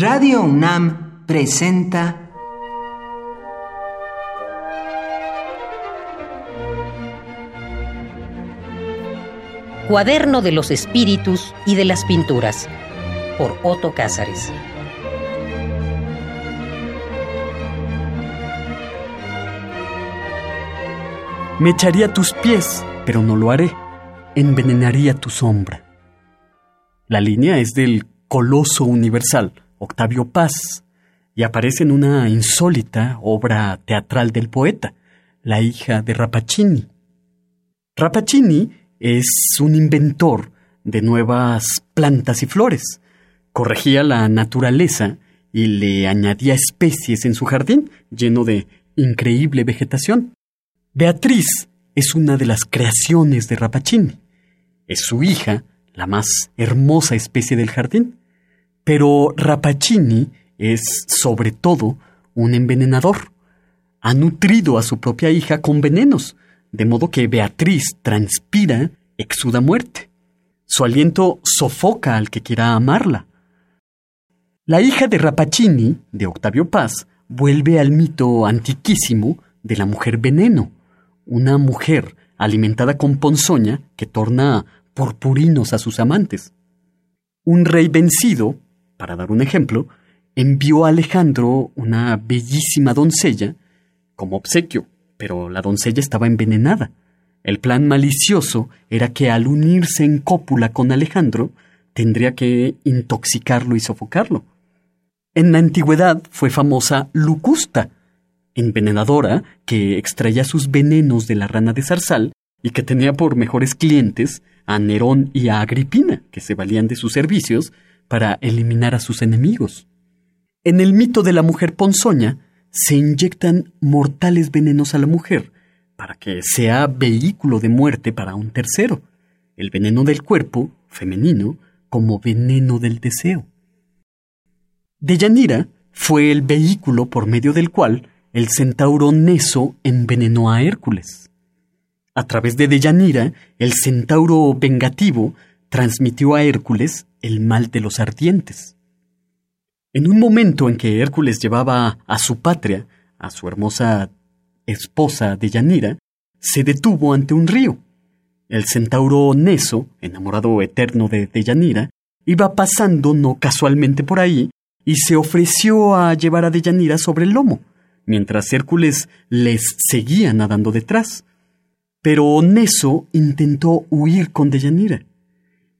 Radio UNAM presenta Cuaderno de los Espíritus y de las Pinturas por Otto Cázares. Me echaría tus pies, pero no lo haré. Envenenaría tu sombra. La línea es del Coloso Universal, Octavio Paz, y aparece en una insólita obra teatral del poeta, La hija de Rapacini. Rapacini es un inventor de nuevas plantas y flores. Corregía la naturaleza y le añadía especies en su jardín lleno de increíble vegetación. Beatriz es una de las creaciones de Rapacini. Es su hija, la más hermosa especie del jardín. Pero Rapacini es, sobre todo, un envenenador. Ha nutrido a su propia hija con venenos, de modo que Beatriz transpira, exuda muerte. Su aliento sofoca al que quiera amarla. La hija de Rapacini, de Octavio Paz, vuelve al mito antiquísimo de la mujer veneno, una mujer alimentada con ponzoña que torna purpurinos a sus amantes. Un rey vencido, para dar un ejemplo, envió a Alejandro una bellísima doncella como obsequio, pero la doncella estaba envenenada. El plan malicioso era que al unirse en cópula con Alejandro, tendría que intoxicarlo y sofocarlo. En la antigüedad fue famosa Lucusta, envenenadora que extraía sus venenos de la rana de zarzal y que tenía por mejores clientes a Nerón y a Agripina, que se valían de sus servicios para eliminar a sus enemigos. En el mito de la mujer ponzoña se inyectan mortales venenos a la mujer para que sea vehículo de muerte para un tercero, el veneno del cuerpo, femenino, como veneno del deseo. Deyanira fue el vehículo por medio del cual el centauro Neso envenenó a Hércules. A través de Deyanira, el centauro vengativo transmitió a Hércules el mal de los ardientes. En un momento en que Hércules llevaba a su patria, a su hermosa esposa Deyanira, se detuvo ante un río. El centauro Neso, enamorado eterno de Deyanira, iba pasando no casualmente por ahí y se ofreció a llevar a Deyanira sobre el lomo mientras Hércules les seguía nadando detrás. Pero Neso intentó huir con Deyanira.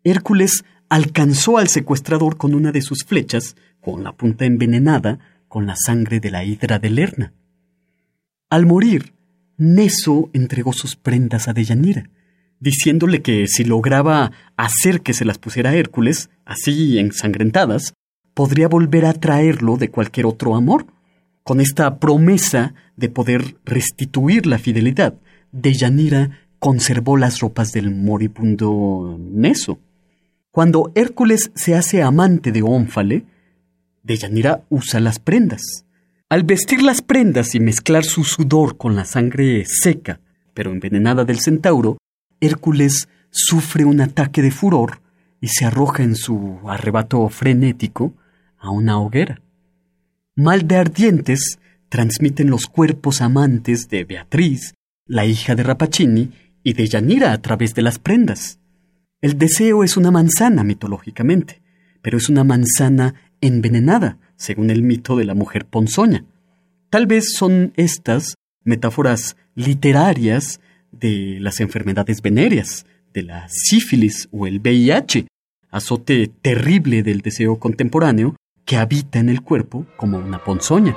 Hércules alcanzó al secuestrador con una de sus flechas, con la punta envenenada, con la sangre de la hidra de Lerna. Al morir, Neso entregó sus prendas a Deyanira, diciéndole que si lograba hacer que se las pusiera Hércules, así ensangrentadas, podría volver a traerlo de cualquier otro amor con esta promesa de poder restituir la fidelidad, Deyanira conservó las ropas del moribundo Neso. Cuando Hércules se hace amante de Ónfale, Deyanira usa las prendas. Al vestir las prendas y mezclar su sudor con la sangre seca, pero envenenada del centauro, Hércules sufre un ataque de furor y se arroja en su arrebato frenético a una hoguera mal de ardientes transmiten los cuerpos amantes de Beatriz, la hija de Rapacini, y de Yanira a través de las prendas. El deseo es una manzana mitológicamente, pero es una manzana envenenada, según el mito de la mujer ponzoña. Tal vez son estas metáforas literarias de las enfermedades venéreas, de la sífilis o el VIH, azote terrible del deseo contemporáneo que habita en el cuerpo como una ponzoña.